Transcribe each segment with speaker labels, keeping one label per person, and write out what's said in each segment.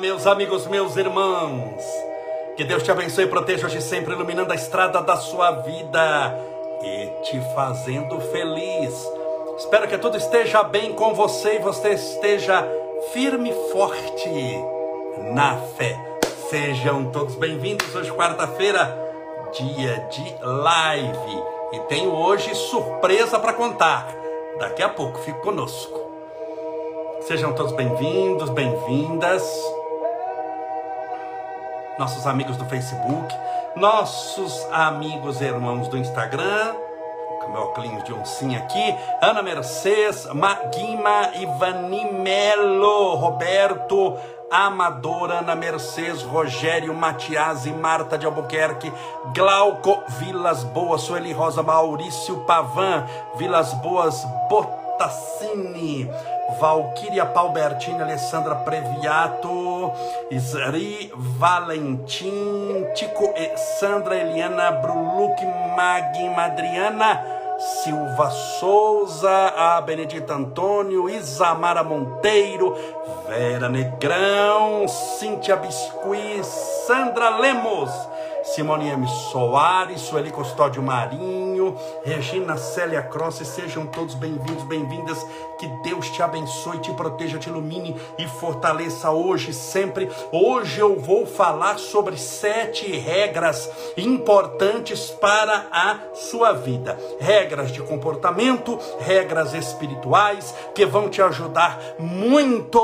Speaker 1: meus amigos, meus irmãos. Que Deus te abençoe e proteja hoje sempre, iluminando a estrada da sua vida e te fazendo feliz. Espero que tudo esteja bem com você e você esteja firme e forte na fé. Sejam todos bem-vindos hoje, quarta-feira, dia de live. E tenho hoje surpresa para contar. Daqui a pouco, fique conosco. Sejam todos bem-vindos, bem-vindas. Nossos amigos do Facebook, nossos amigos e irmãos do Instagram, com meu óculos de oncinha aqui, Ana Mercedes, Maguima, Ivani Melo, Roberto, Amadora, Ana Mercedes, Rogério, Matias e Marta de Albuquerque, Glauco, Vilas Boas, Sueli Rosa, Maurício Pavan, Vilas Boas, Botassini, Valquíria Palbertini, Alessandra Previato, Isri Valentim, Tico Sandra Eliana Bruluc, Magma Adriana, Silva Souza, a Benedita Antônio, Isamara Monteiro, Vera Negrão, Cíntia Biscuit, Sandra Lemos, Simone M. Soares, Sueli Custódio Marinho, Regina Célia Cross, sejam todos bem-vindos, bem-vindas. Que Deus te abençoe, te proteja, te ilumine e fortaleça hoje, sempre. Hoje eu vou falar sobre sete regras importantes para a sua vida. Regras de comportamento, regras espirituais que vão te ajudar muito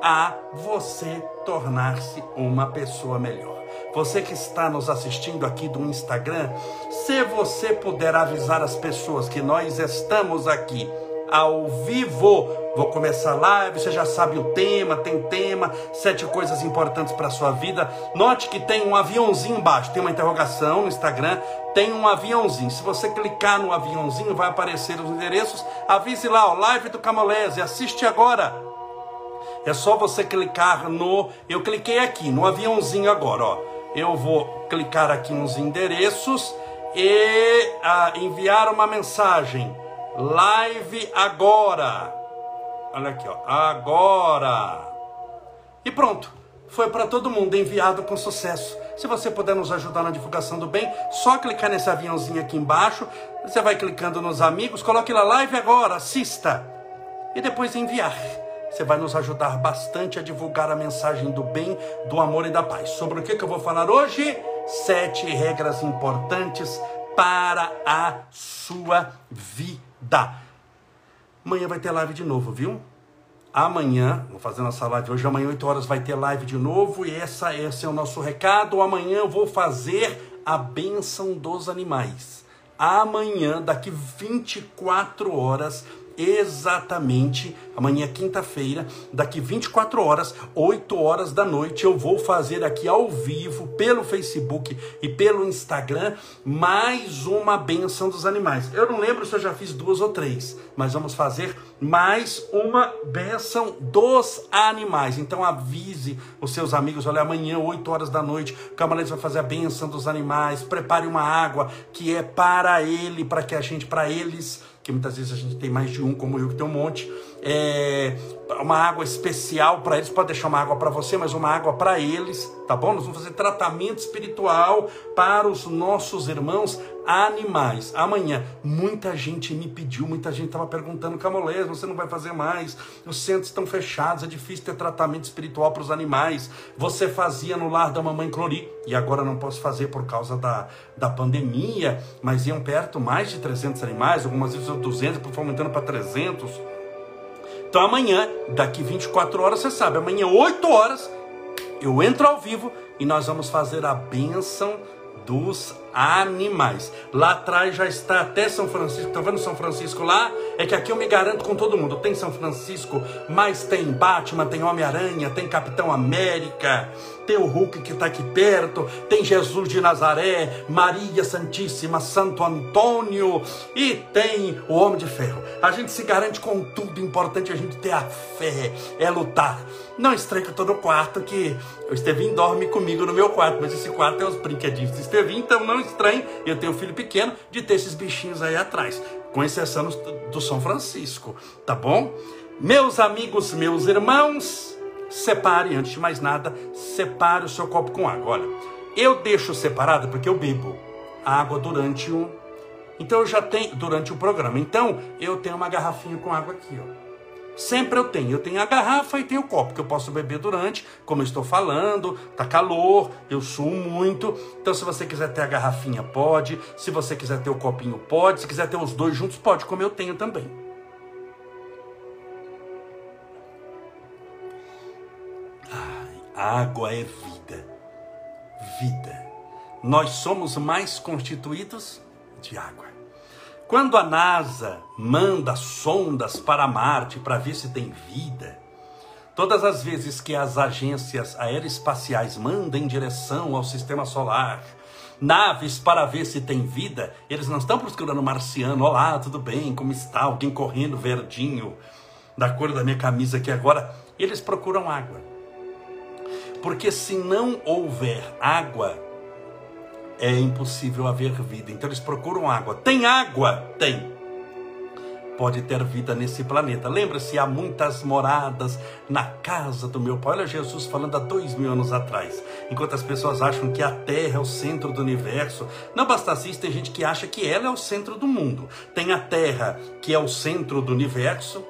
Speaker 1: a você tornar-se uma pessoa melhor. Você que está nos assistindo aqui do Instagram, se você puder avisar as pessoas que nós estamos aqui ao vivo, vou começar a live, você já sabe o tema, tem tema, sete coisas importantes para sua vida. Note que tem um aviãozinho embaixo, tem uma interrogação no Instagram, tem um aviãozinho. Se você clicar no aviãozinho, vai aparecer os endereços. Avise lá, ó, live do Camolese, assiste agora. É só você clicar no. Eu cliquei aqui, no aviãozinho agora, ó eu vou clicar aqui nos endereços e ah, enviar uma mensagem. Live agora. Olha aqui, ó. Agora. E pronto. Foi para todo mundo enviado com sucesso. Se você puder nos ajudar na divulgação do bem, só clicar nesse aviãozinho aqui embaixo. Você vai clicando nos amigos, coloque lá live agora, assista. E depois enviar. Você vai nos ajudar bastante a divulgar a mensagem do bem, do amor e da paz. Sobre o que, que eu vou falar hoje? Sete regras importantes para a sua vida. Amanhã vai ter live de novo, viu? Amanhã, vou fazer nossa live hoje, amanhã 8 horas vai ter live de novo e essa, esse é o nosso recado. Amanhã eu vou fazer a bênção dos animais. Amanhã, daqui 24 horas, exatamente amanhã, quinta-feira, daqui 24 horas, 8 horas da noite, eu vou fazer aqui ao vivo, pelo Facebook e pelo Instagram, mais uma benção dos animais. Eu não lembro se eu já fiz duas ou três, mas vamos fazer mais uma benção dos animais. Então avise os seus amigos, olha, amanhã, 8 horas da noite, o Camarões vai fazer a benção dos animais, prepare uma água que é para ele, para que a gente, para eles que muitas vezes a gente tem mais de um, como eu que tem um monte. É, uma água especial para eles, pode deixar uma água para você, mas uma água para eles, tá bom? Nós vamos fazer tratamento espiritual para os nossos irmãos animais. Amanhã, muita gente me pediu, muita gente estava perguntando, Camolés, você não vai fazer mais, os centros estão fechados, é difícil ter tratamento espiritual para os animais. Você fazia no lar da mamãe Clori, e agora não posso fazer por causa da, da pandemia, mas iam perto mais de 300 animais, algumas vezes 200, foi aumentando para 300. Então amanhã, daqui 24 horas, você sabe, amanhã 8 horas, eu entro ao vivo e nós vamos fazer a bênção dos animais. Lá atrás já está até São Francisco. Estão vendo São Francisco lá? É que aqui eu me garanto com todo mundo. Tem São Francisco, mas tem Batman, tem Homem-Aranha, tem Capitão América, tem o Hulk que está aqui perto, tem Jesus de Nazaré, Maria Santíssima, Santo Antônio e tem o Homem de Ferro. A gente se garante com tudo. Importante a gente ter a fé, é lutar. Não estranho que eu estou no quarto, que o Estevinho dorme comigo no meu quarto, mas esse quarto é os brinquedinhos do Estevinho, então não estranho, eu tenho um filho pequeno, de ter esses bichinhos aí atrás, com exceção do São Francisco, tá bom? Meus amigos, meus irmãos, separe, antes de mais nada, separe o seu copo com água. Olha, eu deixo separado porque eu bebo água durante o. Então eu já tenho. Durante o programa. Então eu tenho uma garrafinha com água aqui, ó. Sempre eu tenho. Eu tenho a garrafa e tenho o copo que eu posso beber durante, como eu estou falando, tá calor, eu suo muito. Então, se você quiser ter a garrafinha, pode. Se você quiser ter o copinho, pode. Se quiser ter os dois juntos, pode, como eu tenho também. Ai, água é vida. Vida. Nós somos mais constituídos de água. Quando a NASA manda sondas para Marte para ver se tem vida, todas as vezes que as agências aeroespaciais mandam em direção ao sistema solar naves para ver se tem vida, eles não estão procurando marciano. Olá, tudo bem? Como está? Alguém correndo verdinho, da cor da minha camisa aqui agora. Eles procuram água. Porque se não houver água, é impossível haver vida. Então eles procuram água. Tem água? Tem. Pode ter vida nesse planeta. Lembra-se, há muitas moradas na casa do meu pai. Olha Jesus falando há dois mil anos atrás. Enquanto as pessoas acham que a Terra é o centro do universo, não basta isso, tem gente que acha que ela é o centro do mundo. Tem a Terra, que é o centro do universo,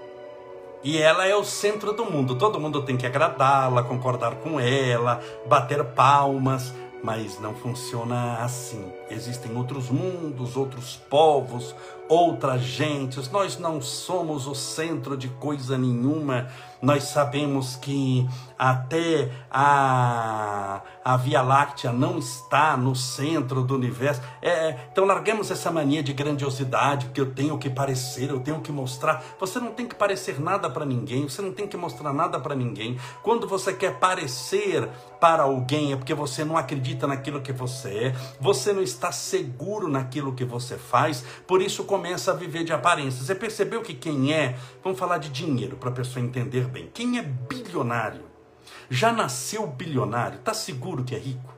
Speaker 1: e ela é o centro do mundo. Todo mundo tem que agradá-la, concordar com ela, bater palmas mas não funciona assim. Existem outros mundos, outros povos, outras gentes. Nós não somos o centro de coisa nenhuma. Nós sabemos que até a, a Via Láctea não está no centro do universo. É, então larguemos essa mania de grandiosidade, que eu tenho que parecer, eu tenho que mostrar. Você não tem que parecer nada para ninguém, você não tem que mostrar nada para ninguém. Quando você quer parecer para alguém é porque você não acredita naquilo que você é, você não está seguro naquilo que você faz, por isso começa a viver de aparência. Você percebeu que quem é, vamos falar de dinheiro para a pessoa entender bem, quem é bilionário, já nasceu bilionário, está seguro que é rico?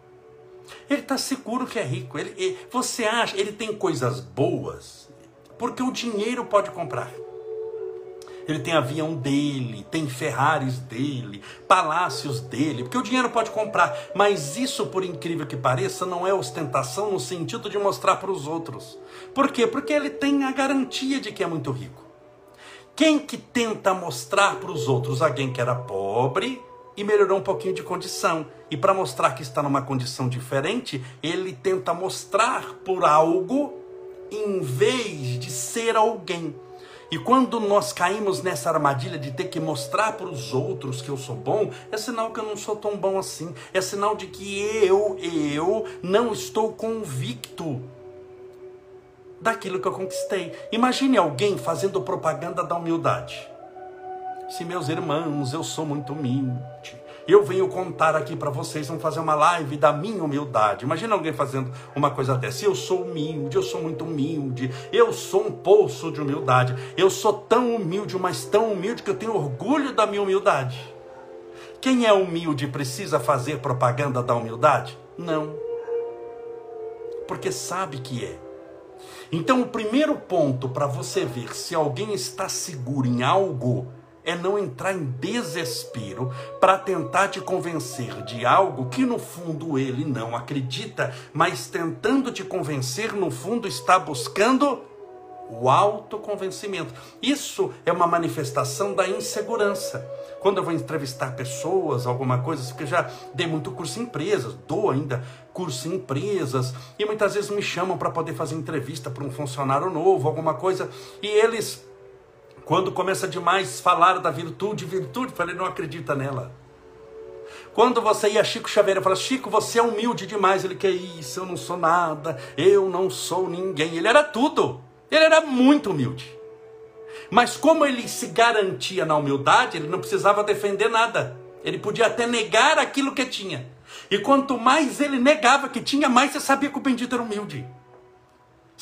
Speaker 1: Ele está seguro que é rico. Ele, ele, você acha, ele tem coisas boas, porque o dinheiro pode comprar. Ele tem avião dele, tem Ferraris dele, palácios dele, porque o dinheiro pode comprar. Mas isso, por incrível que pareça, não é ostentação no sentido de mostrar para os outros. Por quê? Porque ele tem a garantia de que é muito rico. Quem que tenta mostrar para os outros alguém que era pobre e melhorou um pouquinho de condição? E para mostrar que está numa condição diferente, ele tenta mostrar por algo em vez de ser alguém. E quando nós caímos nessa armadilha de ter que mostrar para os outros que eu sou bom, é sinal que eu não sou tão bom assim. É sinal de que eu, eu não estou convicto daquilo que eu conquistei. Imagine alguém fazendo propaganda da humildade. Se meus irmãos, eu sou muito humilde. Eu venho contar aqui para vocês, vamos fazer uma live da minha humildade. Imagina alguém fazendo uma coisa dessa. Eu sou humilde, eu sou muito humilde, eu sou um poço de humildade. Eu sou tão humilde, mas tão humilde que eu tenho orgulho da minha humildade. Quem é humilde precisa fazer propaganda da humildade? Não. Porque sabe que é. Então, o primeiro ponto para você ver se alguém está seguro em algo é não entrar em desespero para tentar te convencer de algo que no fundo ele não acredita, mas tentando te convencer, no fundo está buscando o autoconvencimento. Isso é uma manifestação da insegurança. Quando eu vou entrevistar pessoas, alguma coisa, porque já dei muito curso em empresas, dou ainda curso em empresas, e muitas vezes me chamam para poder fazer entrevista para um funcionário novo, alguma coisa, e eles quando começa demais falar da virtude, virtude, falei, não acredita nela. Quando você ia Chico Xavier e fala, Chico, você é humilde demais. Ele, que isso, eu não sou nada, eu não sou ninguém. Ele era tudo, ele era muito humilde. Mas como ele se garantia na humildade, ele não precisava defender nada. Ele podia até negar aquilo que tinha. E quanto mais ele negava que tinha, mais você sabia que o bendito era humilde.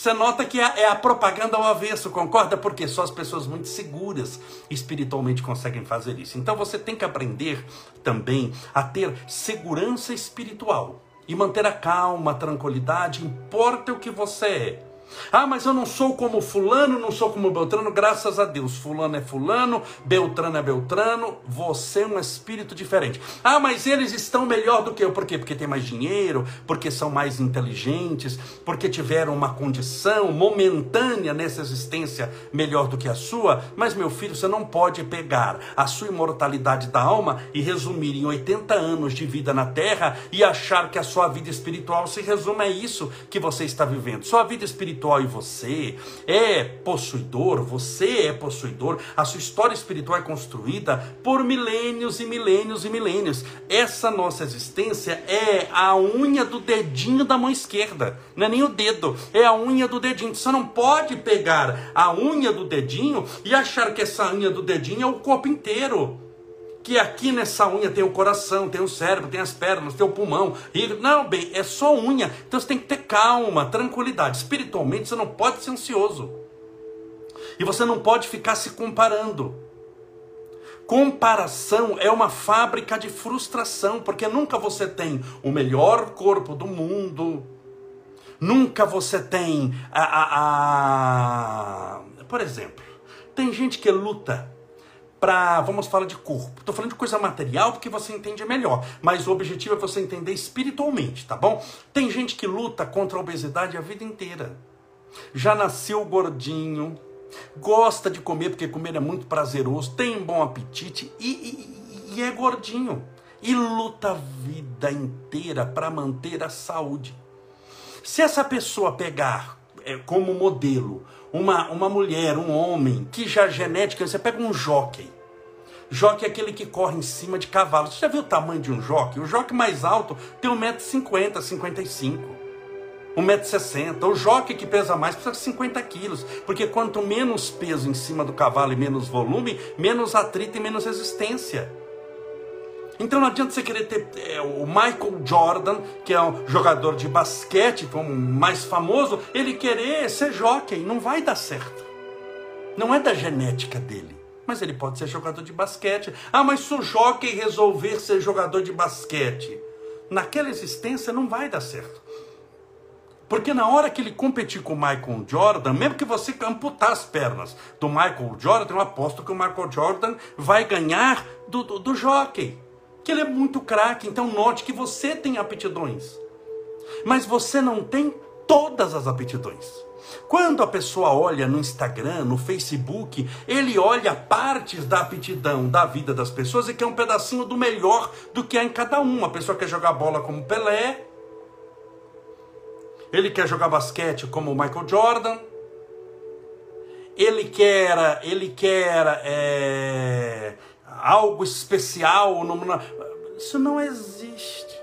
Speaker 1: Você nota que é a propaganda ao avesso, concorda? Porque só as pessoas muito seguras espiritualmente conseguem fazer isso. Então você tem que aprender também a ter segurança espiritual e manter a calma, a tranquilidade, importa o que você é. Ah, mas eu não sou como fulano, não sou como Beltrano, graças a Deus. Fulano é fulano, Beltrano é Beltrano, você é um espírito diferente. Ah, mas eles estão melhor do que eu. Por quê? Porque tem mais dinheiro, porque são mais inteligentes, porque tiveram uma condição momentânea nessa existência melhor do que a sua. Mas, meu filho, você não pode pegar a sua imortalidade da alma e resumir em 80 anos de vida na terra e achar que a sua vida espiritual se resume a isso que você está vivendo. Sua vida espiritual espiritual em você é possuidor, você é possuidor, a sua história espiritual é construída por milênios e milênios e milênios. Essa nossa existência é a unha do dedinho da mão esquerda, não é nem o dedo, é a unha do dedinho. Você não pode pegar a unha do dedinho e achar que essa unha do dedinho é o corpo inteiro que aqui nessa unha tem o coração, tem o cérebro, tem as pernas, tem o pulmão. E, não, bem, é só unha. Então você tem que ter calma, tranquilidade. Espiritualmente você não pode ser ansioso. E você não pode ficar se comparando. Comparação é uma fábrica de frustração, porque nunca você tem o melhor corpo do mundo. Nunca você tem a, a, a... por exemplo, tem gente que luta para, vamos falar de corpo. Estou falando de coisa material porque você entende melhor, mas o objetivo é você entender espiritualmente, tá bom? Tem gente que luta contra a obesidade a vida inteira. Já nasceu gordinho, gosta de comer porque comer é muito prazeroso, tem bom apetite e, e, e é gordinho. E luta a vida inteira para manter a saúde. Se essa pessoa pegar é, como modelo uma, uma mulher, um homem, que já é genética, você pega um jockey. Jockey é aquele que corre em cima de cavalo. Você já viu o tamanho de um jockey? O jockey mais alto tem 1,50m, 55 1,60m. O jockey que pesa mais precisa de 50 quilos. Porque quanto menos peso em cima do cavalo e menos volume, menos atrito e menos resistência. Então não adianta você querer ter é, o Michael Jordan, que é um jogador de basquete, como mais famoso, ele querer ser jockey, não vai dar certo. Não é da genética dele. Mas ele pode ser jogador de basquete. Ah, mas se o jockey resolver ser jogador de basquete, naquela existência não vai dar certo. Porque na hora que ele competir com o Michael Jordan, mesmo que você amputar as pernas do Michael Jordan, eu aposto que o Michael Jordan vai ganhar do, do, do jockey que ele é muito craque. Então note que você tem aptidões, mas você não tem todas as aptidões. Quando a pessoa olha no Instagram, no Facebook, ele olha partes da aptidão da vida das pessoas e quer um pedacinho do melhor do que há em cada um. A pessoa quer jogar bola como Pelé, ele quer jogar basquete como Michael Jordan, ele quer, ele quer é, algo especial. Isso não existe.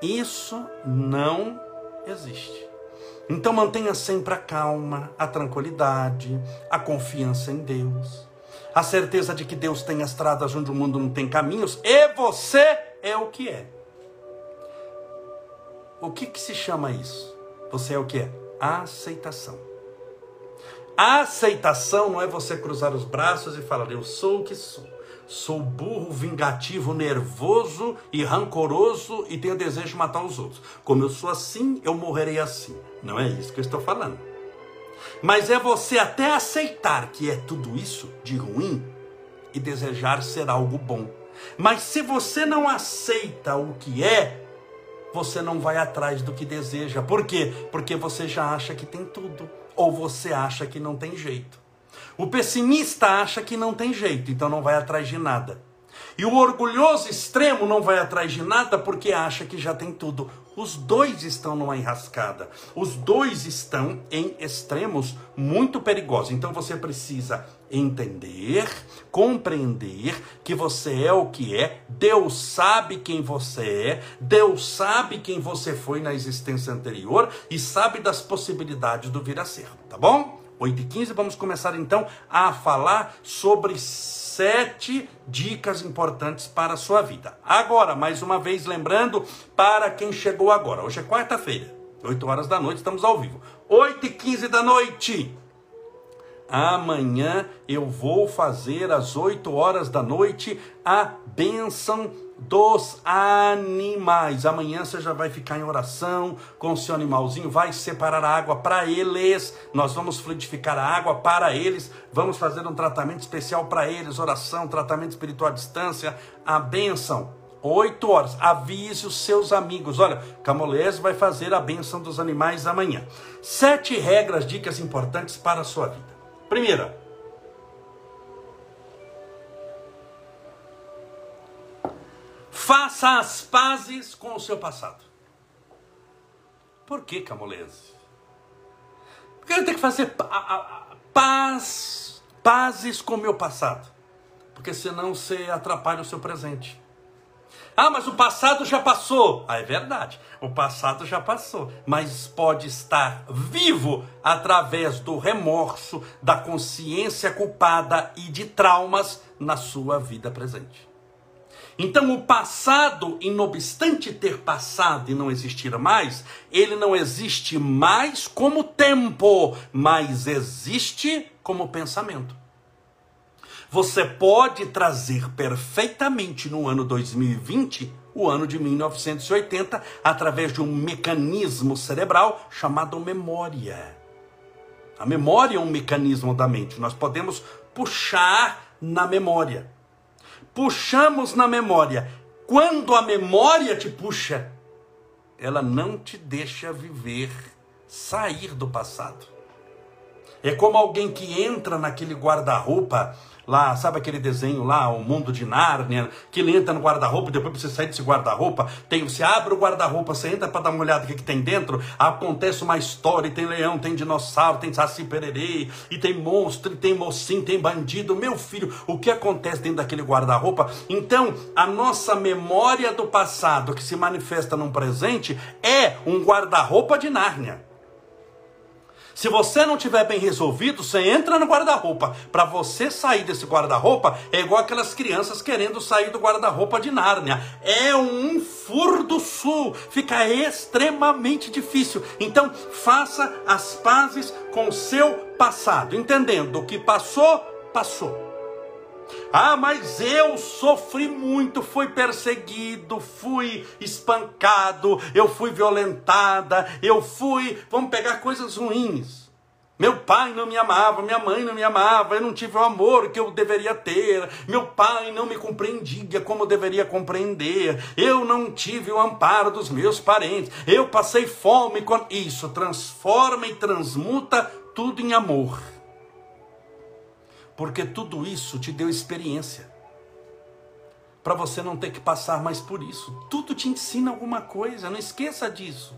Speaker 1: Isso não existe. Então mantenha sempre a calma, a tranquilidade, a confiança em Deus, a certeza de que Deus tem estradas onde o mundo não tem caminhos e você é o que é. O que, que se chama isso? Você é o que é? Aceitação. A aceitação não é você cruzar os braços e falar, eu sou o que sou. Sou burro, vingativo, nervoso e rancoroso e tenho desejo de matar os outros. Como eu sou assim, eu morrerei assim. Não é isso que eu estou falando. Mas é você até aceitar que é tudo isso de ruim e desejar ser algo bom. Mas se você não aceita o que é, você não vai atrás do que deseja. Por quê? Porque você já acha que tem tudo ou você acha que não tem jeito. O pessimista acha que não tem jeito, então não vai atrás de nada. E o orgulhoso extremo não vai atrás de nada porque acha que já tem tudo. Os dois estão numa enrascada. Os dois estão em extremos muito perigosos. Então você precisa entender, compreender que você é o que é. Deus sabe quem você é. Deus sabe quem você foi na existência anterior e sabe das possibilidades do vir a ser, tá bom? 8 e 15 vamos começar então a falar sobre sete dicas importantes para a sua vida. Agora, mais uma vez, lembrando para quem chegou agora, hoje é quarta-feira, 8 horas da noite, estamos ao vivo. 8 e 15 da noite. Amanhã eu vou fazer às 8 horas da noite a bênção dos animais. Amanhã você já vai ficar em oração com o seu animalzinho, vai separar a água para eles. Nós vamos fluidificar a água para eles. Vamos fazer um tratamento especial para eles, oração, tratamento espiritual à distância, a bênção. Oito horas. Avise os seus amigos. Olha, Camolese vai fazer a bênção dos animais amanhã. Sete regras, dicas importantes para a sua vida. Primeira, Faça as pazes com o seu passado. Por que, Camolese? Porque eu tenho que fazer paz, pazes com o meu passado. Porque senão você atrapalha o seu presente. Ah, mas o passado já passou. Ah, é verdade. O passado já passou. Mas pode estar vivo através do remorso, da consciência culpada e de traumas na sua vida presente. Então, o passado, inobstante ter passado e não existir mais, ele não existe mais como tempo, mas existe como pensamento. Você pode trazer perfeitamente no ano 2020 o ano de 1980 através de um mecanismo cerebral chamado memória. A memória é um mecanismo da mente. Nós podemos puxar na memória puxamos na memória. Quando a memória te puxa, ela não te deixa viver, sair do passado. É como alguém que entra naquele guarda-roupa lá, sabe aquele desenho lá, o mundo de Nárnia, que ele entra no guarda-roupa, depois você sai desse guarda-roupa, tem, você abre o guarda-roupa, você entra para dar uma olhada o que, que tem dentro, acontece uma história, tem leão, tem dinossauro, tem saci pererê, e tem monstro, e tem mocinho, tem bandido, meu filho, o que acontece dentro daquele guarda-roupa? Então, a nossa memória do passado que se manifesta num presente é um guarda-roupa de Nárnia. Se você não tiver bem resolvido, você entra no guarda-roupa. Para você sair desse guarda-roupa, é igual aquelas crianças querendo sair do guarda-roupa de Nárnia. É um furdo sul. Fica extremamente difícil. Então, faça as pazes com o seu passado, entendendo o que passou, passou. Ah, mas eu sofri muito, fui perseguido, fui espancado, eu fui violentada, eu fui. Vamos pegar coisas ruins. Meu pai não me amava, minha mãe não me amava, eu não tive o amor que eu deveria ter, meu pai não me compreendia como deveria compreender, eu não tive o amparo dos meus parentes, eu passei fome. Isso transforma e transmuta tudo em amor porque tudo isso te deu experiência. Para você não ter que passar mais por isso. Tudo te ensina alguma coisa, não esqueça disso.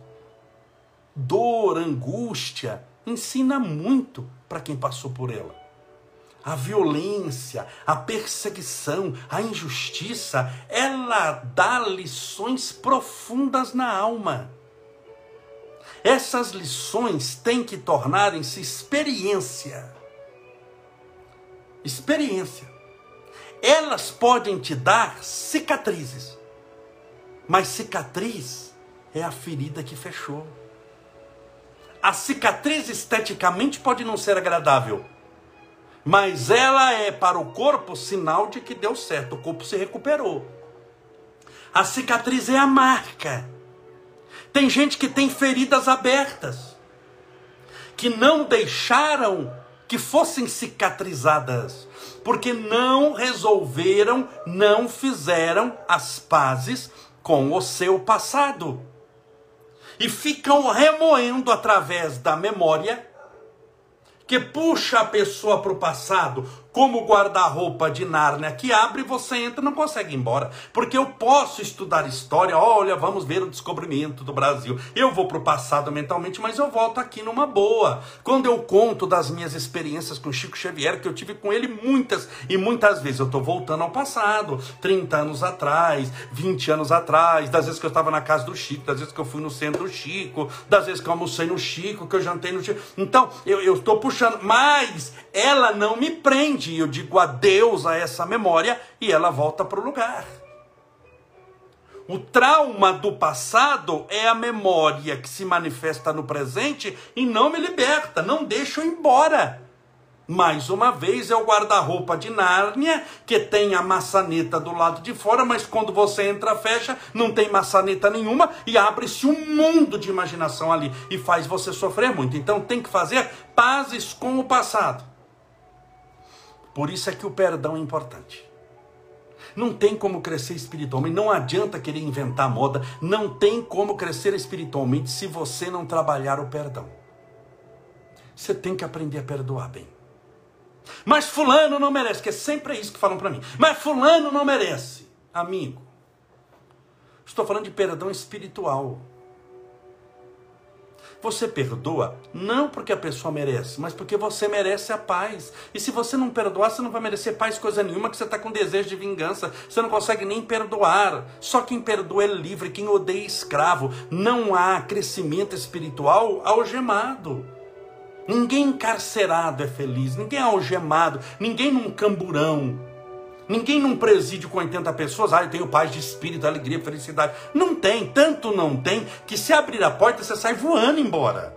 Speaker 1: Dor, angústia, ensina muito para quem passou por ela. A violência, a perseguição, a injustiça, ela dá lições profundas na alma. Essas lições têm que tornarem-se experiência experiência. Elas podem te dar cicatrizes, mas cicatriz é a ferida que fechou. A cicatriz esteticamente pode não ser agradável, mas ela é para o corpo sinal de que deu certo, o corpo se recuperou. A cicatriz é a marca. Tem gente que tem feridas abertas, que não deixaram que fossem cicatrizadas, porque não resolveram, não fizeram as pazes com o seu passado. E ficam remoendo através da memória que puxa a pessoa para o passado, como guarda-roupa de Nárnia que abre você entra não consegue ir embora. Porque eu posso estudar história, olha, vamos ver o descobrimento do Brasil. Eu vou para o passado mentalmente, mas eu volto aqui numa boa. Quando eu conto das minhas experiências com Chico Xavier, que eu tive com ele muitas e muitas vezes, eu estou voltando ao passado, 30 anos atrás, 20 anos atrás, das vezes que eu estava na casa do Chico, das vezes que eu fui no centro do Chico, das vezes que eu almocei no Chico, que eu jantei no Chico. Então, eu estou puxando, mas ela não me prende e eu digo adeus a essa memória e ela volta para o lugar. O trauma do passado é a memória que se manifesta no presente e não me liberta, não deixa eu embora. Mais uma vez é o guarda-roupa de Nárnia, que tem a maçaneta do lado de fora, mas quando você entra, fecha, não tem maçaneta nenhuma e abre-se um mundo de imaginação ali e faz você sofrer muito. Então tem que fazer pazes com o passado. Por isso é que o perdão é importante. Não tem como crescer espiritualmente, não adianta querer inventar moda, não tem como crescer espiritualmente se você não trabalhar o perdão. Você tem que aprender a perdoar bem. Mas fulano não merece, que é sempre isso que falam para mim. Mas fulano não merece. Amigo, estou falando de perdão espiritual. Você perdoa não porque a pessoa merece, mas porque você merece a paz. E se você não perdoar, você não vai merecer paz coisa nenhuma, que você está com desejo de vingança. Você não consegue nem perdoar. Só quem perdoa é livre, quem odeia é escravo. Não há crescimento espiritual algemado. Ninguém encarcerado é feliz, ninguém é algemado, ninguém num camburão, ninguém num presídio com 80 pessoas, ah, eu tenho paz de espírito, alegria, felicidade. Não tem, tanto não tem, que se abrir a porta você sai voando embora.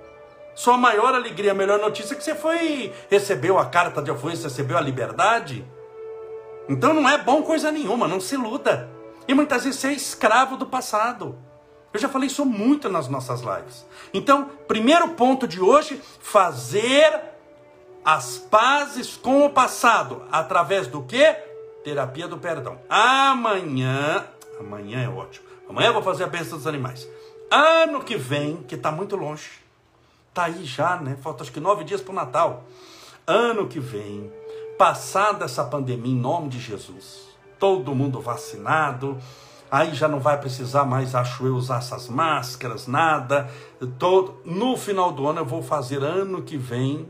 Speaker 1: Sua maior alegria, a melhor notícia é que você foi, recebeu a carta de alforria, recebeu a liberdade. Então não é bom coisa nenhuma, não se iluda. E muitas vezes você é escravo do passado. Eu já falei isso muito nas nossas lives. Então, primeiro ponto de hoje, fazer as pazes com o passado. Através do que? Terapia do perdão. Amanhã, amanhã é ótimo. Amanhã eu vou fazer a bênção dos animais. Ano que vem, que está muito longe, está aí já, né? Falta acho que nove dias para o Natal. Ano que vem, passada essa pandemia, em nome de Jesus, todo mundo vacinado, aí já não vai precisar mais, acho eu, usar essas máscaras, nada. Todo... No final do ano eu vou fazer ano que vem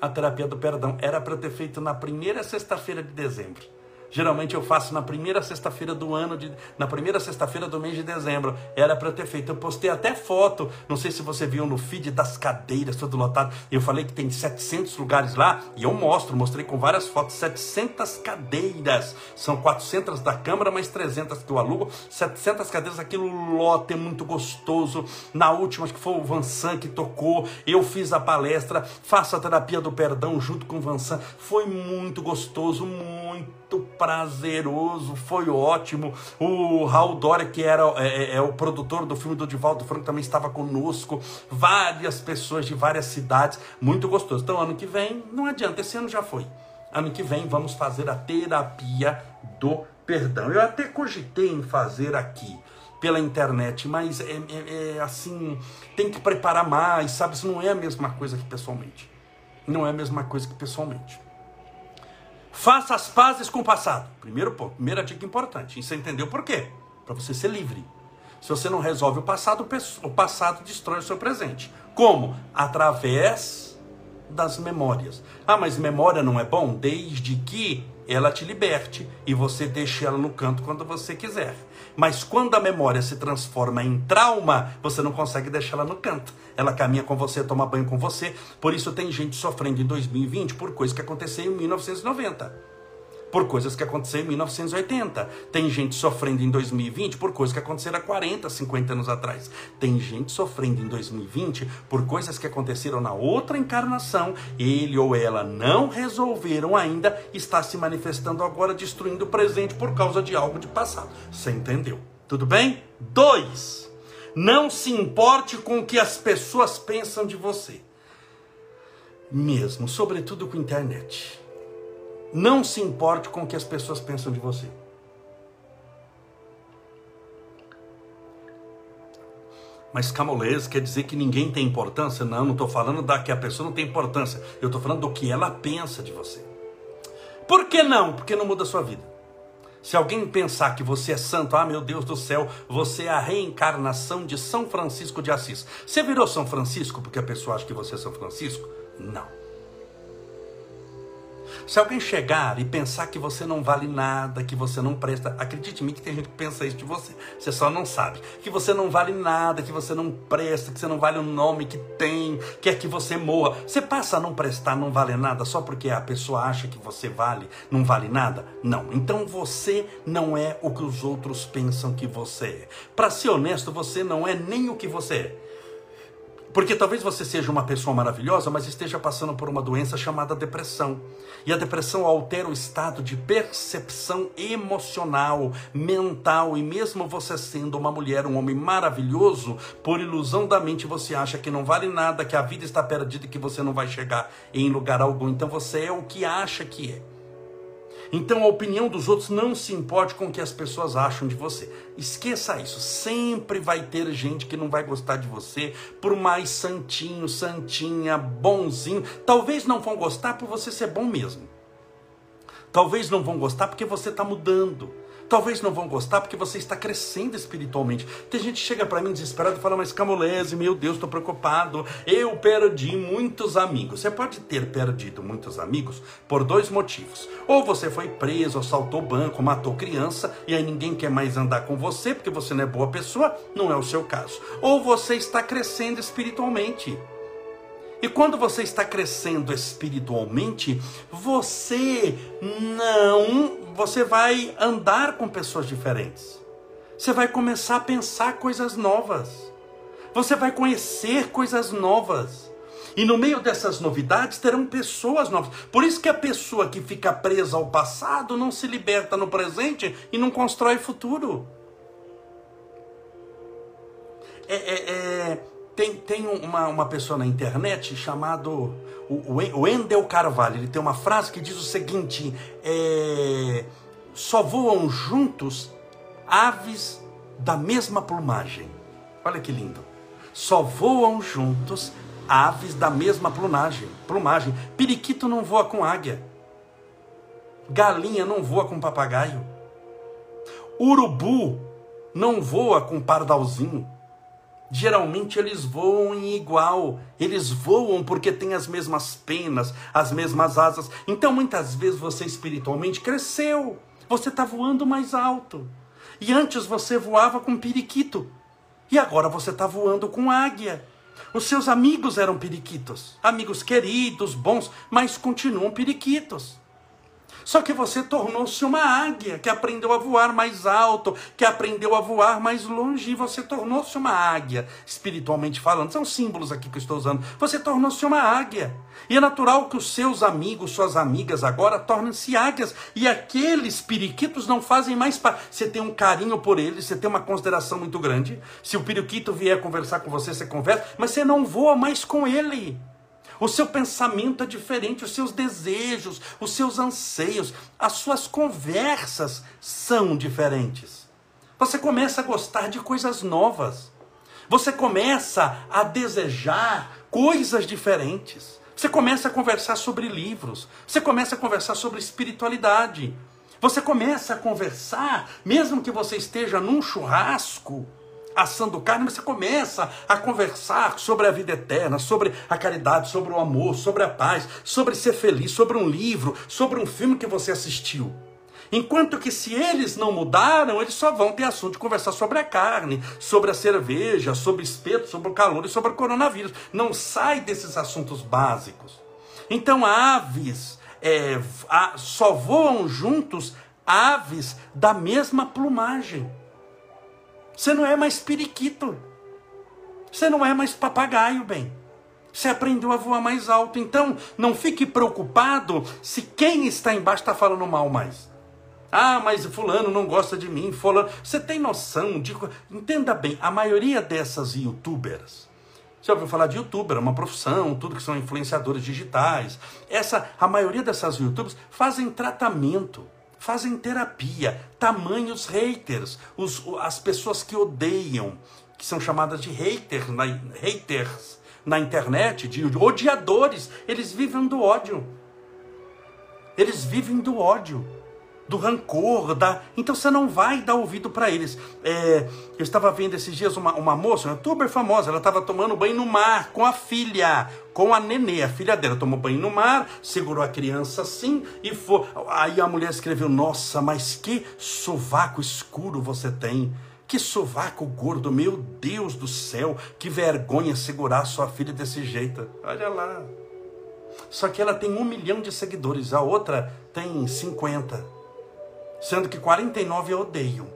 Speaker 1: a terapia do perdão. Era para ter feito na primeira sexta-feira de dezembro. Geralmente eu faço na primeira sexta-feira do ano, de, na primeira sexta-feira do mês de dezembro. Era para ter feito. Eu postei até foto, não sei se você viu no feed das cadeiras, tudo lotado. Eu falei que tem 700 lugares lá e eu mostro, mostrei com várias fotos, 700 cadeiras. São 400 da Câmara, mais 300 que eu alugo. 700 cadeiras, aquilo lote é muito gostoso. Na última, acho que foi o Vansan que tocou. Eu fiz a palestra, faço a terapia do perdão junto com o Vansan. Foi muito gostoso, muito prazeroso, foi ótimo. O Raul Dória, que era é, é, é, o produtor do filme do Divaldo Franco, também estava conosco. Várias pessoas de várias cidades, muito gostoso. Então, ano que vem, não adianta, esse ano já foi. Ano que vem vamos fazer a terapia do perdão. Eu até cogitei em fazer aqui pela internet, mas é, é, é, assim, tem que preparar mais, sabe? Isso não é a mesma coisa que pessoalmente. Não é a mesma coisa que pessoalmente. Faça as pazes com o passado. Primeiro ponto, primeira dica importante. E você entendeu por quê? Para você ser livre. Se você não resolve o passado, o passado destrói o seu presente. Como? Através das memórias. Ah, mas memória não é bom? Desde que ela te liberte e você deixe ela no canto quando você quiser. Mas quando a memória se transforma em trauma, você não consegue deixar ela no canto. Ela caminha com você, toma banho com você. Por isso tem gente sofrendo em 2020 por coisa que aconteceu em 1990 por coisas que aconteceram em 1980. Tem gente sofrendo em 2020 por coisas que aconteceram há 40, 50 anos atrás. Tem gente sofrendo em 2020 por coisas que aconteceram na outra encarnação. Ele ou ela não resolveram ainda, está se manifestando agora, destruindo o presente por causa de algo de passado. Você entendeu? Tudo bem? Dois. Não se importe com o que as pessoas pensam de você. Mesmo, sobretudo com a internet. Não se importe com o que as pessoas pensam de você. Mas camolês quer dizer que ninguém tem importância? Não, não estou falando da que a pessoa não tem importância. Eu estou falando do que ela pensa de você. Por que não? Porque não muda a sua vida. Se alguém pensar que você é santo, ah meu Deus do céu, você é a reencarnação de São Francisco de Assis. Você virou São Francisco porque a pessoa acha que você é São Francisco? Não. Se alguém chegar e pensar que você não vale nada, que você não presta, acredite em mim que tem gente que pensa isso de você. Você só não sabe. Que você não vale nada, que você não presta, que você não vale o nome que tem, quer que você morra. Você passa a não prestar, não vale nada só porque a pessoa acha que você vale, não vale nada? Não. Então você não é o que os outros pensam que você é. Para ser honesto, você não é nem o que você é. Porque talvez você seja uma pessoa maravilhosa, mas esteja passando por uma doença chamada depressão. E a depressão altera o estado de percepção emocional, mental, e mesmo você sendo uma mulher, um homem maravilhoso, por ilusão da mente você acha que não vale nada, que a vida está perdida e que você não vai chegar em lugar algum. Então você é o que acha que é. Então a opinião dos outros não se importe com o que as pessoas acham de você. Esqueça isso. Sempre vai ter gente que não vai gostar de você, por mais santinho, santinha, bonzinho. Talvez não vão gostar por você ser bom mesmo. Talvez não vão gostar porque você está mudando. Talvez não vão gostar porque você está crescendo espiritualmente. Tem gente que chega para mim desesperado e fala, mas Camolese, meu Deus, estou preocupado. Eu perdi muitos amigos. Você pode ter perdido muitos amigos por dois motivos. Ou você foi preso, assaltou banco, matou criança, e aí ninguém quer mais andar com você porque você não é boa pessoa. Não é o seu caso. Ou você está crescendo espiritualmente. E quando você está crescendo espiritualmente, você não, você vai andar com pessoas diferentes. Você vai começar a pensar coisas novas. Você vai conhecer coisas novas. E no meio dessas novidades terão pessoas novas. Por isso que a pessoa que fica presa ao passado não se liberta no presente e não constrói futuro. É, é, é tem, tem uma, uma pessoa na internet chamado o, o Wendel Carvalho. Ele tem uma frase que diz o seguinte: é, só voam juntos aves da mesma plumagem. Olha que lindo. Só voam juntos aves da mesma plumagem. Plumagem. Periquito não voa com águia. Galinha não voa com papagaio. Urubu não voa com pardalzinho. Geralmente eles voam em igual, eles voam porque têm as mesmas penas, as mesmas asas. Então muitas vezes você espiritualmente cresceu, você está voando mais alto. E antes você voava com periquito, e agora você está voando com águia. Os seus amigos eram periquitos, amigos queridos, bons, mas continuam periquitos. Só que você tornou-se uma águia que aprendeu a voar mais alto, que aprendeu a voar mais longe, e você tornou-se uma águia, espiritualmente falando. São símbolos aqui que eu estou usando. Você tornou-se uma águia. E é natural que os seus amigos, suas amigas agora tornem-se águias. E aqueles periquitos não fazem mais parte. Você tem um carinho por eles, você tem uma consideração muito grande. Se o periquito vier conversar com você, você conversa, mas você não voa mais com ele. O seu pensamento é diferente, os seus desejos, os seus anseios, as suas conversas são diferentes. Você começa a gostar de coisas novas. Você começa a desejar coisas diferentes. Você começa a conversar sobre livros. Você começa a conversar sobre espiritualidade. Você começa a conversar, mesmo que você esteja num churrasco, assando carne, você começa a conversar sobre a vida eterna, sobre a caridade, sobre o amor, sobre a paz, sobre ser feliz, sobre um livro, sobre um filme que você assistiu. Enquanto que se eles não mudaram, eles só vão ter assunto de conversar sobre a carne, sobre a cerveja, sobre espeto, sobre o calor e sobre o coronavírus. Não sai desses assuntos básicos. Então, aves é, só voam juntos aves da mesma plumagem. Você não é mais periquito. Você não é mais papagaio, bem. Você aprendeu a voar mais alto. Então, não fique preocupado se quem está embaixo está falando mal mais. Ah, mas fulano não gosta de mim, fulano. Você tem noção de. Entenda bem, a maioria dessas youtubers. Você ouviu falar de youtuber, é uma profissão, tudo que são influenciadores digitais. Essa, a maioria dessas youtubers fazem tratamento fazem terapia, tamanhos haters, os, as pessoas que odeiam, que são chamadas de haters na, haters na internet, de odiadores, eles vivem do ódio. Eles vivem do ódio do rancor, da. Então você não vai dar ouvido para eles. É, eu estava vendo esses dias uma, uma moça, uma youtuber famosa, ela estava tomando banho no mar com a filha, com a nenê, a filha dela tomou banho no mar, segurou a criança assim e foi. Aí a mulher escreveu: Nossa, mas que sovaco escuro você tem. Que sovaco gordo, meu Deus do céu, que vergonha segurar sua filha desse jeito. Olha lá. Só que ela tem um milhão de seguidores, a outra tem 50 sendo que 49 eu odeio.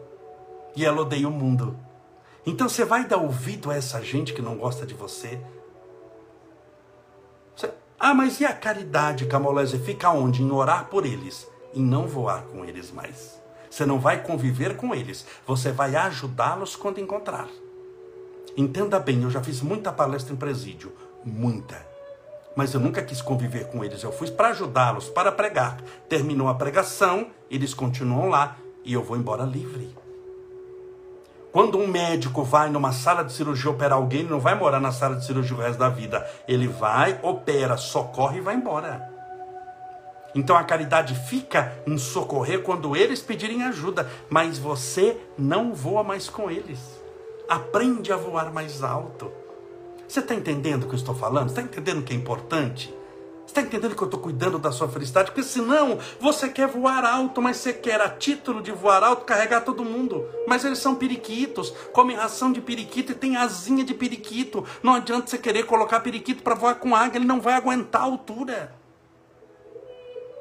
Speaker 1: E ela odeia o mundo. Então você vai dar ouvido a essa gente que não gosta de você? Ah, mas e a caridade, Camolese? Fica onde? Em orar por eles, em não voar com eles mais. Você não vai conviver com eles, você vai ajudá-los quando encontrar. Entenda bem, eu já fiz muita palestra em presídio, muita. Mas eu nunca quis conviver com eles, eu fui para ajudá-los, para pregar. Terminou a pregação, eles continuam lá e eu vou embora livre. Quando um médico vai numa sala de cirurgia operar alguém, ele não vai morar na sala de cirurgia o resto da vida. Ele vai, opera, socorre e vai embora. Então a caridade fica em socorrer quando eles pedirem ajuda, mas você não voa mais com eles. Aprende a voar mais alto. Você está entendendo o que eu estou falando? Está entendendo que é importante? Está entendendo que eu estou cuidando da sua felicidade? Porque senão você quer voar alto, mas você quer a título de voar alto carregar todo mundo. Mas eles são periquitos, comem ração de periquito e tem asinha de periquito. Não adianta você querer colocar periquito para voar com águia, ele não vai aguentar a altura.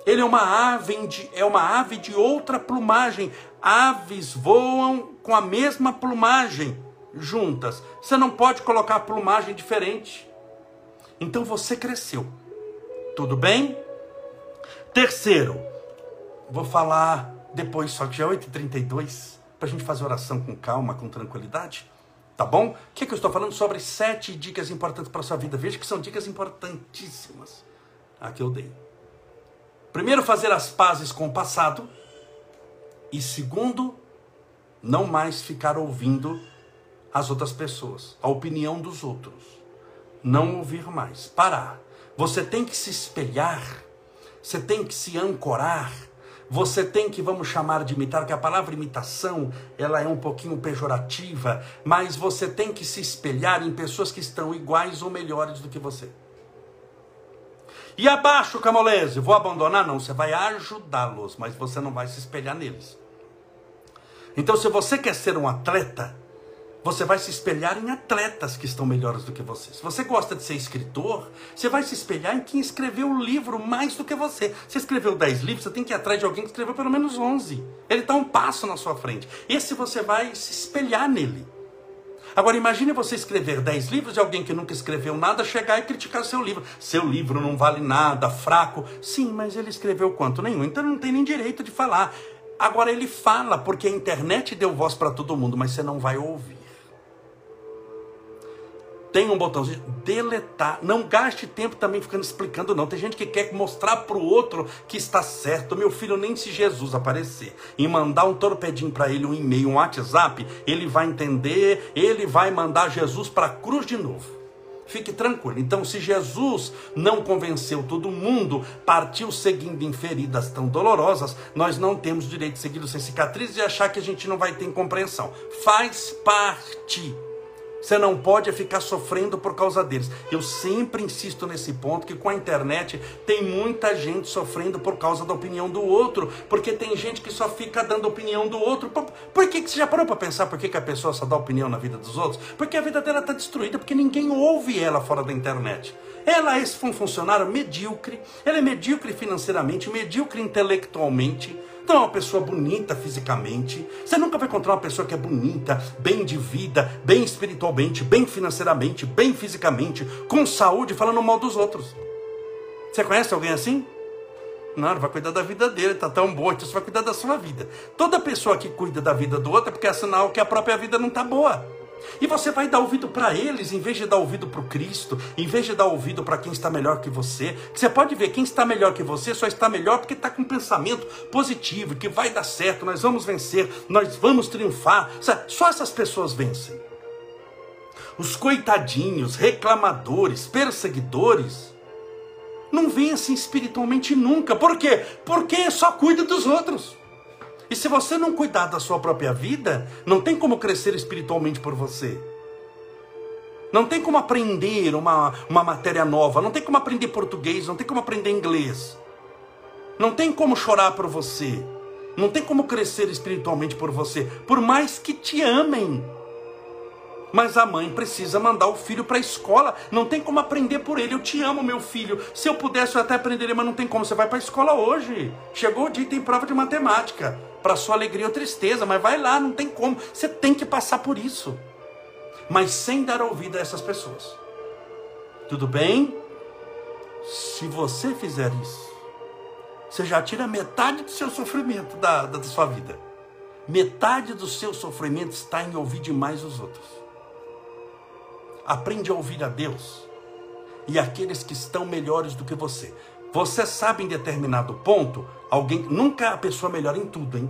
Speaker 1: Ele é uma ave de, é uma ave de outra plumagem. Aves voam com a mesma plumagem juntas. Você não pode colocar plumagem diferente. Então você cresceu. Tudo bem? Terceiro, vou falar depois, só que já é 8h32, para a gente fazer oração com calma, com tranquilidade. Tá bom? O que, que eu estou falando? Sobre sete dicas importantes para sua vida. Veja que são dicas importantíssimas. Aqui eu dei. Primeiro, fazer as pazes com o passado. E segundo, não mais ficar ouvindo as outras pessoas, a opinião dos outros. Não ouvir mais. Parar você tem que se espelhar, você tem que se ancorar, você tem que, vamos chamar de imitar, que a palavra imitação, ela é um pouquinho pejorativa, mas você tem que se espelhar em pessoas que estão iguais ou melhores do que você. E abaixo, Camolese, vou abandonar? Não, você vai ajudá-los, mas você não vai se espelhar neles. Então, se você quer ser um atleta, você vai se espelhar em atletas que estão melhores do que você. Se você gosta de ser escritor, você vai se espelhar em quem escreveu o livro mais do que você. Você escreveu 10 livros, você tem que ir atrás de alguém que escreveu pelo menos 11. Ele está um passo na sua frente. Esse você vai se espelhar nele. Agora imagine você escrever 10 livros de alguém que nunca escreveu nada, chegar e criticar seu livro. Seu livro não vale nada, fraco. Sim, mas ele escreveu quanto? Nenhum. Então não tem nem direito de falar. Agora ele fala, porque a internet deu voz para todo mundo, mas você não vai ouvir tem um botãozinho, deletar. Não gaste tempo também ficando explicando, não. Tem gente que quer mostrar para o outro que está certo. Meu filho, nem se Jesus aparecer e mandar um torpedinho para ele, um e-mail, um WhatsApp, ele vai entender, ele vai mandar Jesus para a cruz de novo. Fique tranquilo. Então, se Jesus não convenceu todo mundo, partiu seguindo em feridas tão dolorosas, nós não temos direito de seguir sem cicatrizes e achar que a gente não vai ter compreensão. Faz parte você não pode ficar sofrendo por causa deles. Eu sempre insisto nesse ponto que com a internet tem muita gente sofrendo por causa da opinião do outro, porque tem gente que só fica dando opinião do outro. Por, por que, que você já parou para pensar por que, que a pessoa só dá opinião na vida dos outros? Porque a vida dela está destruída, porque ninguém ouve ela fora da internet. Ela é um funcionário medíocre, ela é medíocre financeiramente, medíocre intelectualmente não é uma pessoa bonita fisicamente. Você nunca vai encontrar uma pessoa que é bonita, bem de vida, bem espiritualmente, bem financeiramente, bem fisicamente, com saúde, falando mal dos outros. Você conhece alguém assim? Não, ele vai cuidar da vida dele, tá tão boa, então você vai cuidar da sua vida. Toda pessoa que cuida da vida do outro é porque é sinal que a própria vida não tá boa. E você vai dar ouvido para eles, em vez de dar ouvido para o Cristo, em vez de dar ouvido para quem está melhor que você. Você pode ver, quem está melhor que você só está melhor porque está com um pensamento positivo, que vai dar certo, nós vamos vencer, nós vamos triunfar. Só essas pessoas vencem. Os coitadinhos, reclamadores, perseguidores, não vencem espiritualmente nunca. Por quê? Porque só cuida dos outros. E se você não cuidar da sua própria vida, não tem como crescer espiritualmente por você. Não tem como aprender uma, uma matéria nova, não tem como aprender português, não tem como aprender inglês. Não tem como chorar por você. Não tem como crescer espiritualmente por você, por mais que te amem. Mas a mãe precisa mandar o filho para a escola. Não tem como aprender por ele. Eu te amo, meu filho. Se eu pudesse, eu até aprenderia, mas não tem como. Você vai para a escola hoje. Chegou o dia e tem prova de matemática. Para sua alegria ou tristeza, mas vai lá, não tem como. Você tem que passar por isso. Mas sem dar ouvido a essas pessoas. Tudo bem? Se você fizer isso, você já tira metade do seu sofrimento da, da sua vida. Metade do seu sofrimento está em ouvir demais os outros. Aprende a ouvir a Deus e aqueles que estão melhores do que você. Você sabe em determinado ponto, alguém nunca a pessoa melhor em tudo, hein?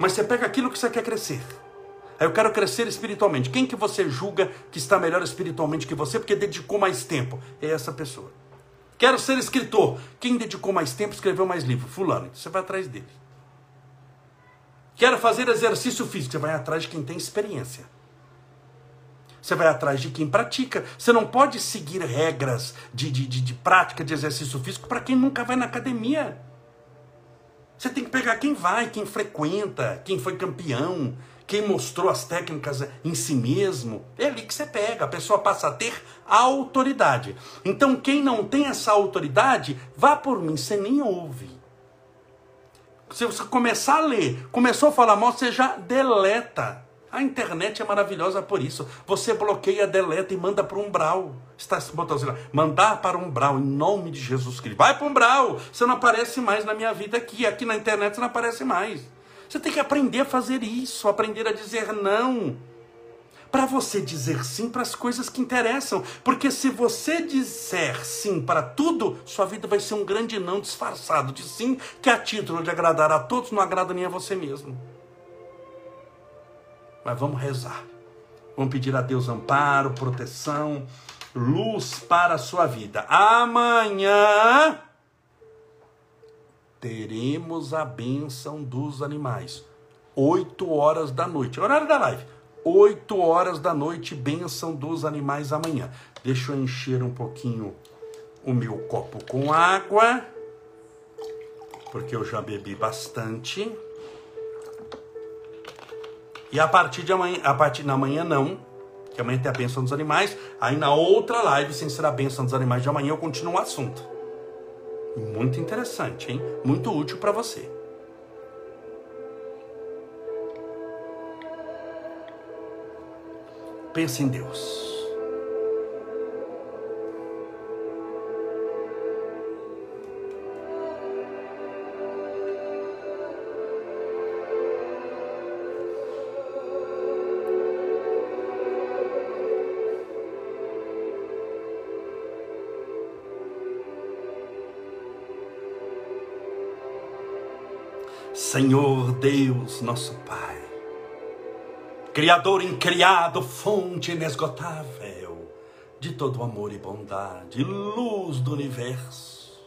Speaker 1: Mas você pega aquilo que você quer crescer. Aí eu quero crescer espiritualmente. Quem que você julga que está melhor espiritualmente que você porque dedicou mais tempo? É essa pessoa. Quero ser escritor. Quem dedicou mais tempo, escreveu mais livro? Fulano. Você vai atrás dele. Quero fazer exercício físico. Você vai atrás de quem tem experiência. Você vai atrás de quem pratica. Você não pode seguir regras de, de, de, de prática de exercício físico para quem nunca vai na academia. Você tem que pegar quem vai, quem frequenta, quem foi campeão, quem mostrou as técnicas em si mesmo. É ali que você pega, a pessoa passa a ter autoridade. Então, quem não tem essa autoridade, vá por mim, você nem ouve. Se você começar a ler, começou a falar mal, você já deleta. A internet é maravilhosa por isso. Você bloqueia, deleta e manda para um umbral. Está botando assim, mandar para um umbral em nome de Jesus Cristo. Vai para um umbral. Você não aparece mais na minha vida aqui. Aqui na internet você não aparece mais. Você tem que aprender a fazer isso, aprender a dizer não. Para você dizer sim para as coisas que interessam. Porque se você disser sim para tudo, sua vida vai ser um grande não disfarçado de sim, que a título de agradar a todos não agrada nem a você mesmo. Mas vamos rezar. Vamos pedir a Deus amparo, proteção, luz para a sua vida. Amanhã teremos a bênção dos animais. Oito horas da noite. Horário da live. Oito horas da noite, bênção dos animais amanhã. Deixa eu encher um pouquinho o meu copo com água, porque eu já bebi bastante. E a partir de amanhã, a partir da manhã não, que amanhã tem a bênção dos animais. Aí na outra live, sem ser a bênção dos animais de amanhã, eu continuo o assunto. Muito interessante, hein? Muito útil para você. Pense em Deus. Deus, nosso Pai, Criador incriado, fonte inesgotável de todo amor e bondade, luz do universo,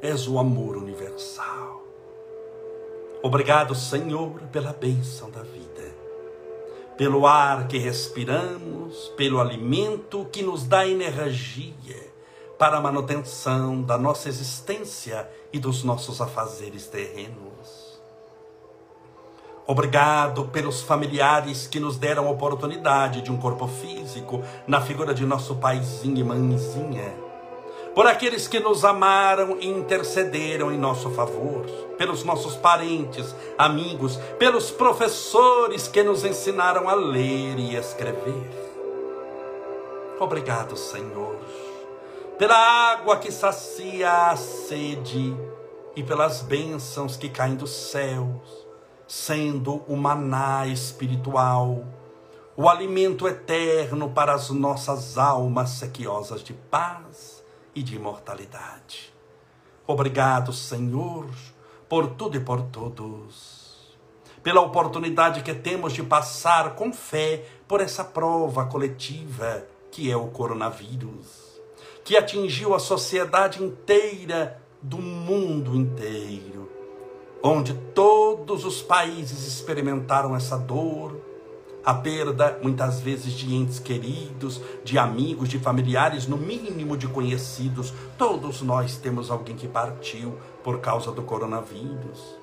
Speaker 1: és o amor universal. Obrigado, Senhor, pela bênção da vida, pelo ar que respiramos, pelo alimento que nos dá energia para a manutenção da nossa existência e dos nossos afazeres terrenos. Obrigado pelos familiares que nos deram a oportunidade de um corpo físico na figura de nosso paizinho e mãezinha. Por aqueles que nos amaram e intercederam em nosso favor, pelos nossos parentes, amigos, pelos professores que nos ensinaram a ler e escrever. Obrigado, Senhor, pela água que sacia a sede e pelas bênçãos que caem dos céus sendo o maná espiritual, o alimento eterno para as nossas almas sequiosas de paz e de imortalidade. Obrigado, Senhor, por tudo e por todos, pela oportunidade que temos de passar com fé por essa prova coletiva que é o coronavírus, que atingiu a sociedade inteira do mundo inteiro onde todos os países experimentaram essa dor, a perda muitas vezes de entes queridos, de amigos, de familiares, no mínimo de conhecidos. Todos nós temos alguém que partiu por causa do coronavírus.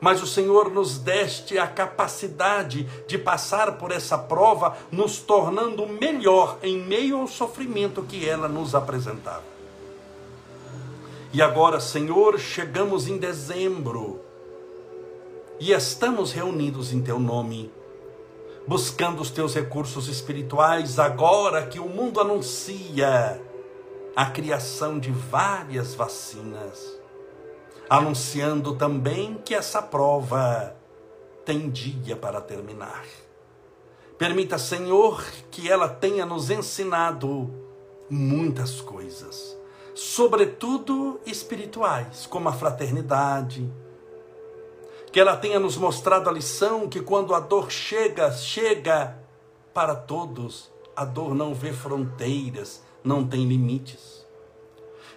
Speaker 1: Mas o Senhor nos deste a capacidade de passar por essa prova, nos tornando melhor em meio ao sofrimento que ela nos apresentava. E agora, Senhor, chegamos em dezembro e estamos reunidos em Teu nome, buscando os Teus recursos espirituais, agora que o mundo anuncia a criação de várias vacinas, anunciando também que essa prova tem dia para terminar. Permita, Senhor, que ela tenha nos ensinado muitas coisas, sobretudo espirituais, como a fraternidade. Que ela tenha nos mostrado a lição que quando a dor chega, chega para todos. A dor não vê fronteiras, não tem limites.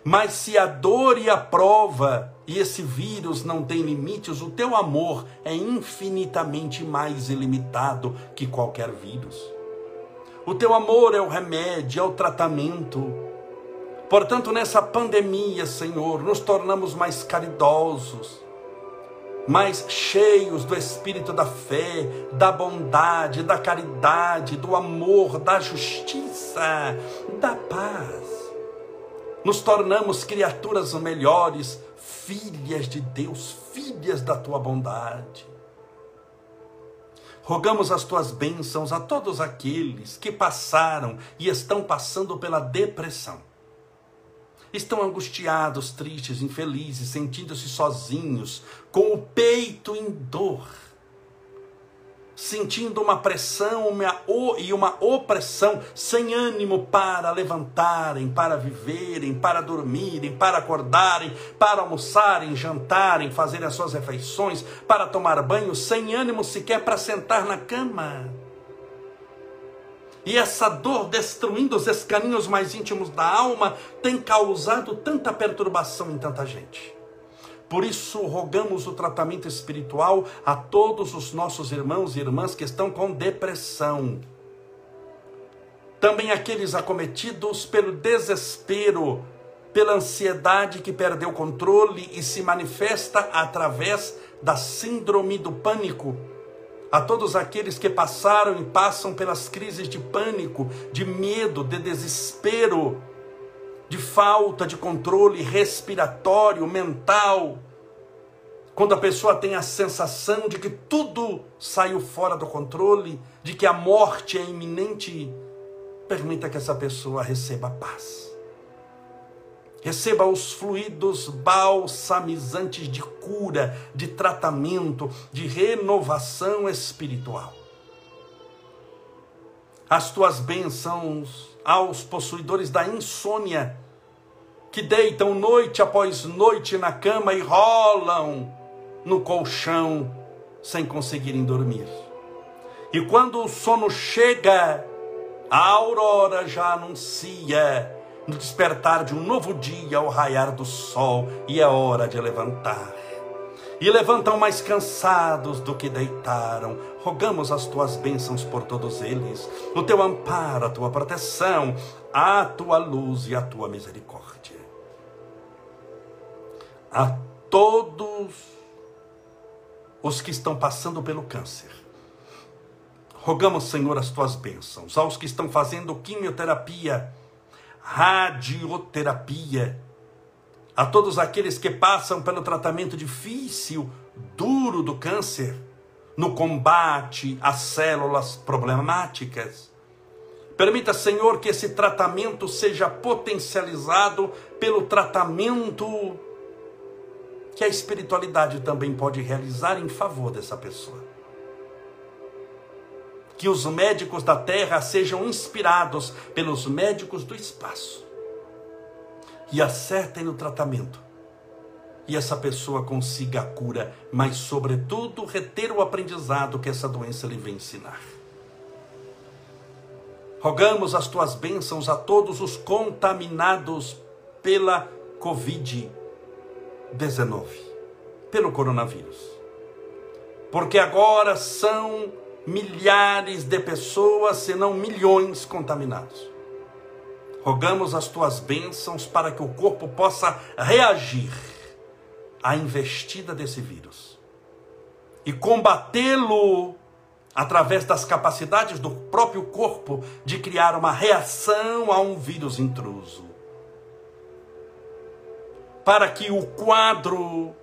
Speaker 1: Mas se a dor e a prova e esse vírus não tem limites, o teu amor é infinitamente mais ilimitado que qualquer vírus. O teu amor é o remédio, é o tratamento. Portanto, nessa pandemia, Senhor, nos tornamos mais caridosos, mais cheios do espírito da fé, da bondade, da caridade, do amor, da justiça, da paz. Nos tornamos criaturas melhores, filhas de Deus, filhas da tua bondade. Rogamos as tuas bênçãos a todos aqueles que passaram e estão passando pela depressão. Estão angustiados, tristes, infelizes, sentindo-se sozinhos, com o peito em dor sentindo uma pressão uma, e uma opressão, sem ânimo para levantarem, para viverem, para dormirem, para acordarem, para almoçarem, jantarem, fazerem as suas refeições, para tomar banho, sem ânimo sequer para sentar na cama. E essa dor destruindo os escaninhos mais íntimos da alma tem causado tanta perturbação em tanta gente. Por isso, rogamos o tratamento espiritual a todos os nossos irmãos e irmãs que estão com depressão. Também aqueles acometidos pelo desespero, pela ansiedade que perdeu o controle e se manifesta através da síndrome do pânico. A todos aqueles que passaram e passam pelas crises de pânico, de medo, de desespero, de falta de controle respiratório, mental, quando a pessoa tem a sensação de que tudo saiu fora do controle, de que a morte é iminente, permita que essa pessoa receba paz. Receba os fluidos balsamizantes de cura, de tratamento, de renovação espiritual. As tuas bênçãos aos possuidores da insônia, que deitam noite após noite na cama e rolam no colchão sem conseguirem dormir. E quando o sono chega, a aurora já anuncia no despertar de um novo dia ao raiar do sol e é hora de levantar e levantam mais cansados do que deitaram. Rogamos as tuas bênçãos por todos eles, o teu amparo, a tua proteção, a tua luz e a tua misericórdia. A todos os que estão passando pelo câncer, rogamos, Senhor, as tuas bênçãos, aos que estão fazendo quimioterapia, radioterapia, a todos aqueles que passam pelo tratamento difícil, duro do câncer, no combate às células problemáticas. Permita, Senhor, que esse tratamento seja potencializado pelo tratamento que a espiritualidade também pode realizar em favor dessa pessoa. Que os médicos da terra sejam inspirados pelos médicos do espaço e acertem no tratamento. E essa pessoa consiga a cura, mas, sobretudo, reter o aprendizado que essa doença lhe vem ensinar. Rogamos as tuas bênçãos a todos os contaminados pela Covid-19, pelo coronavírus. Porque agora são milhares de pessoas, se não milhões, contaminados. Rogamos as tuas bênçãos para que o corpo possa reagir à investida desse vírus e combatê-lo através das capacidades do próprio corpo de criar uma reação a um vírus intruso. Para que o quadro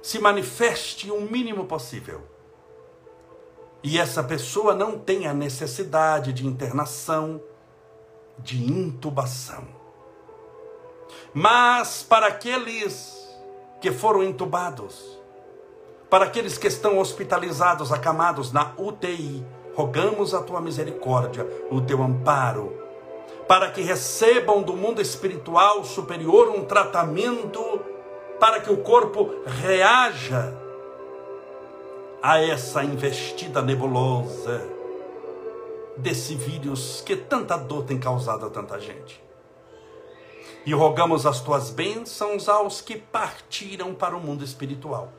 Speaker 1: se manifeste o mínimo possível. E essa pessoa não tenha necessidade de internação de intubação. Mas para aqueles que foram entubados, para aqueles que estão hospitalizados, acamados na UTI, rogamos a tua misericórdia, o teu amparo, para que recebam do mundo espiritual superior um tratamento, para que o corpo reaja a essa investida nebulosa desse vírus que tanta dor tem causado a tanta gente. E rogamos as tuas bênçãos aos que partiram para o mundo espiritual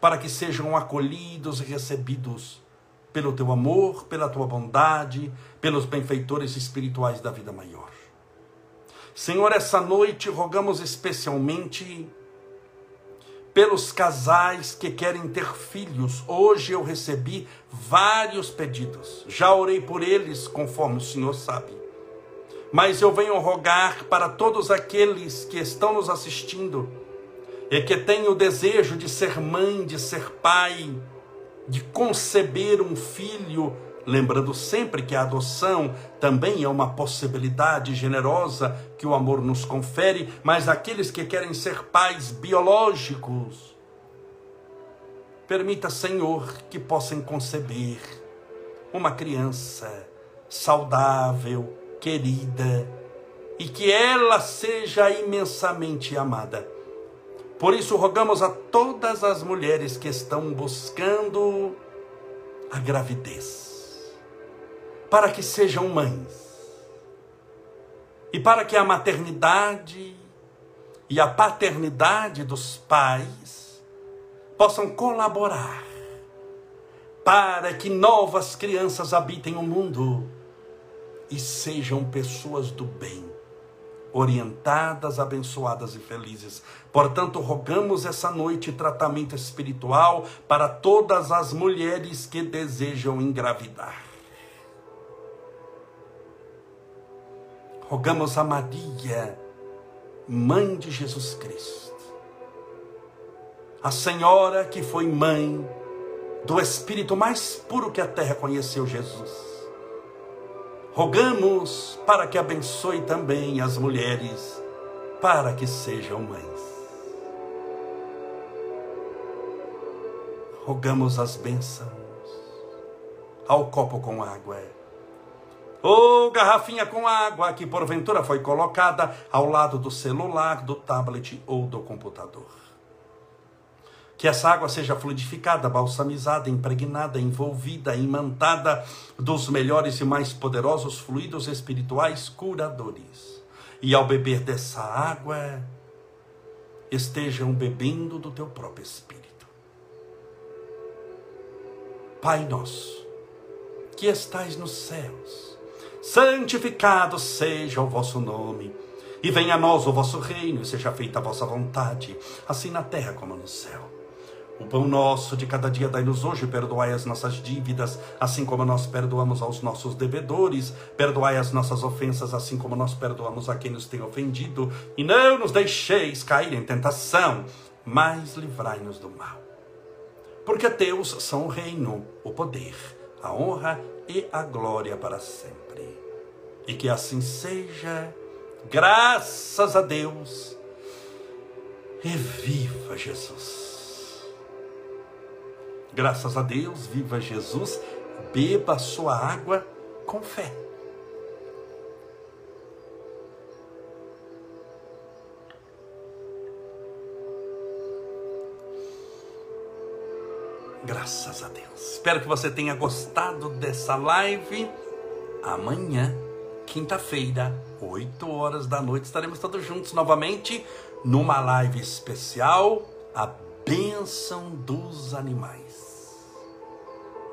Speaker 1: para que sejam acolhidos e recebidos pelo teu amor, pela tua bondade, pelos benfeitores espirituais da vida maior. Senhor, essa noite rogamos especialmente pelos casais que querem ter filhos. Hoje eu recebi vários pedidos. Já orei por eles, conforme o Senhor sabe. Mas eu venho rogar para todos aqueles que estão nos assistindo e que tem o desejo de ser mãe, de ser pai, de conceber um filho, lembrando sempre que a adoção também é uma possibilidade generosa que o amor nos confere, mas aqueles que querem ser pais biológicos, permita, Senhor, que possam conceber uma criança saudável, querida, e que ela seja imensamente amada. Por isso, rogamos a todas as mulheres que estão buscando a gravidez, para que sejam mães, e para que a maternidade e a paternidade dos pais possam colaborar para que novas crianças habitem o mundo e sejam pessoas do bem orientadas, abençoadas e felizes. Portanto, rogamos essa noite tratamento espiritual para todas as mulheres que desejam engravidar. Rogamos a Maria, mãe de Jesus Cristo, a Senhora que foi mãe do Espírito mais puro que a terra conheceu, Jesus Rogamos para que abençoe também as mulheres, para que sejam mães. Rogamos as bênçãos ao copo com água. Ou garrafinha com água que porventura foi colocada ao lado do celular, do tablet ou do computador. Que essa água seja fluidificada, balsamizada, impregnada, envolvida, imantada dos melhores e mais poderosos fluidos espirituais curadores. E ao beber dessa água, estejam bebendo do teu próprio espírito. Pai nosso, que estais nos céus, santificado seja o vosso nome. E venha a nós o vosso reino, e seja feita a vossa vontade, assim na terra como no céu. O pão nosso de cada dia dai-nos hoje, perdoai as nossas dívidas, assim como nós perdoamos aos nossos devedores, perdoai as nossas ofensas, assim como nós perdoamos a quem nos tem ofendido, e não nos deixeis cair em tentação, mas livrai-nos do mal. Porque teus são o reino, o poder, a honra e a glória para sempre. E que assim seja, graças a Deus, e viva Jesus! Graças a Deus, viva Jesus, beba a sua água com fé. Graças a Deus. Espero que você tenha gostado dessa live. Amanhã, quinta-feira, 8 horas da noite, estaremos todos juntos novamente numa live especial. A bênção dos animais.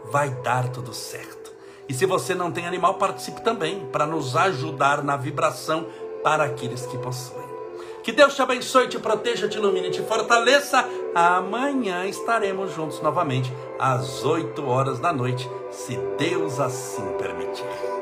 Speaker 1: Vai dar tudo certo. E se você não tem animal, participe também, para nos ajudar na vibração para aqueles que possuem. Que Deus te abençoe, te proteja, te ilumine, te fortaleça. Amanhã estaremos juntos novamente, às 8 horas da noite, se Deus assim permitir.